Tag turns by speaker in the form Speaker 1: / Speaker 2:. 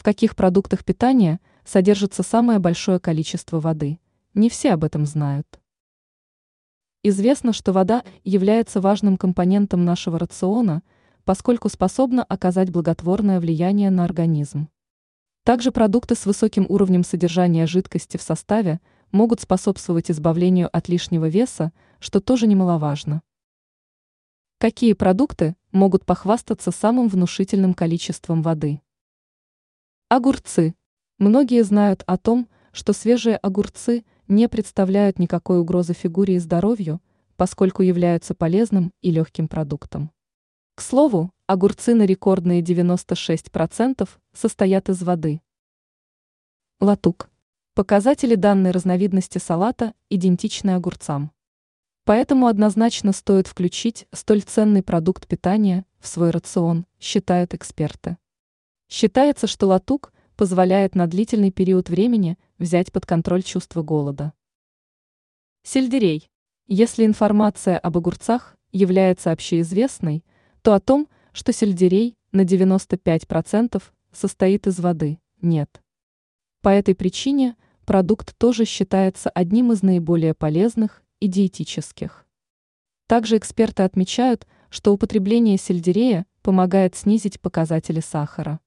Speaker 1: В каких продуктах питания содержится самое большое количество воды? Не все об этом знают. Известно, что вода является важным компонентом нашего рациона, поскольку способна оказать благотворное влияние на организм. Также продукты с высоким уровнем содержания жидкости в составе могут способствовать избавлению от лишнего веса, что тоже немаловажно. Какие продукты могут похвастаться самым внушительным количеством воды? Огурцы. Многие знают о том, что свежие огурцы не представляют никакой угрозы фигуре и здоровью, поскольку являются полезным и легким продуктом. К слову, огурцы на рекордные 96% состоят из воды. Латук. Показатели данной разновидности салата идентичны огурцам. Поэтому однозначно стоит включить столь ценный продукт питания в свой рацион, считают эксперты. Считается, что латук позволяет на длительный период времени взять под контроль чувство голода. Сельдерей. Если информация об огурцах является общеизвестной, то о том, что сельдерей на 95% состоит из воды, нет. По этой причине продукт тоже считается одним из наиболее полезных и диетических. Также эксперты отмечают, что употребление сельдерея помогает снизить показатели сахара.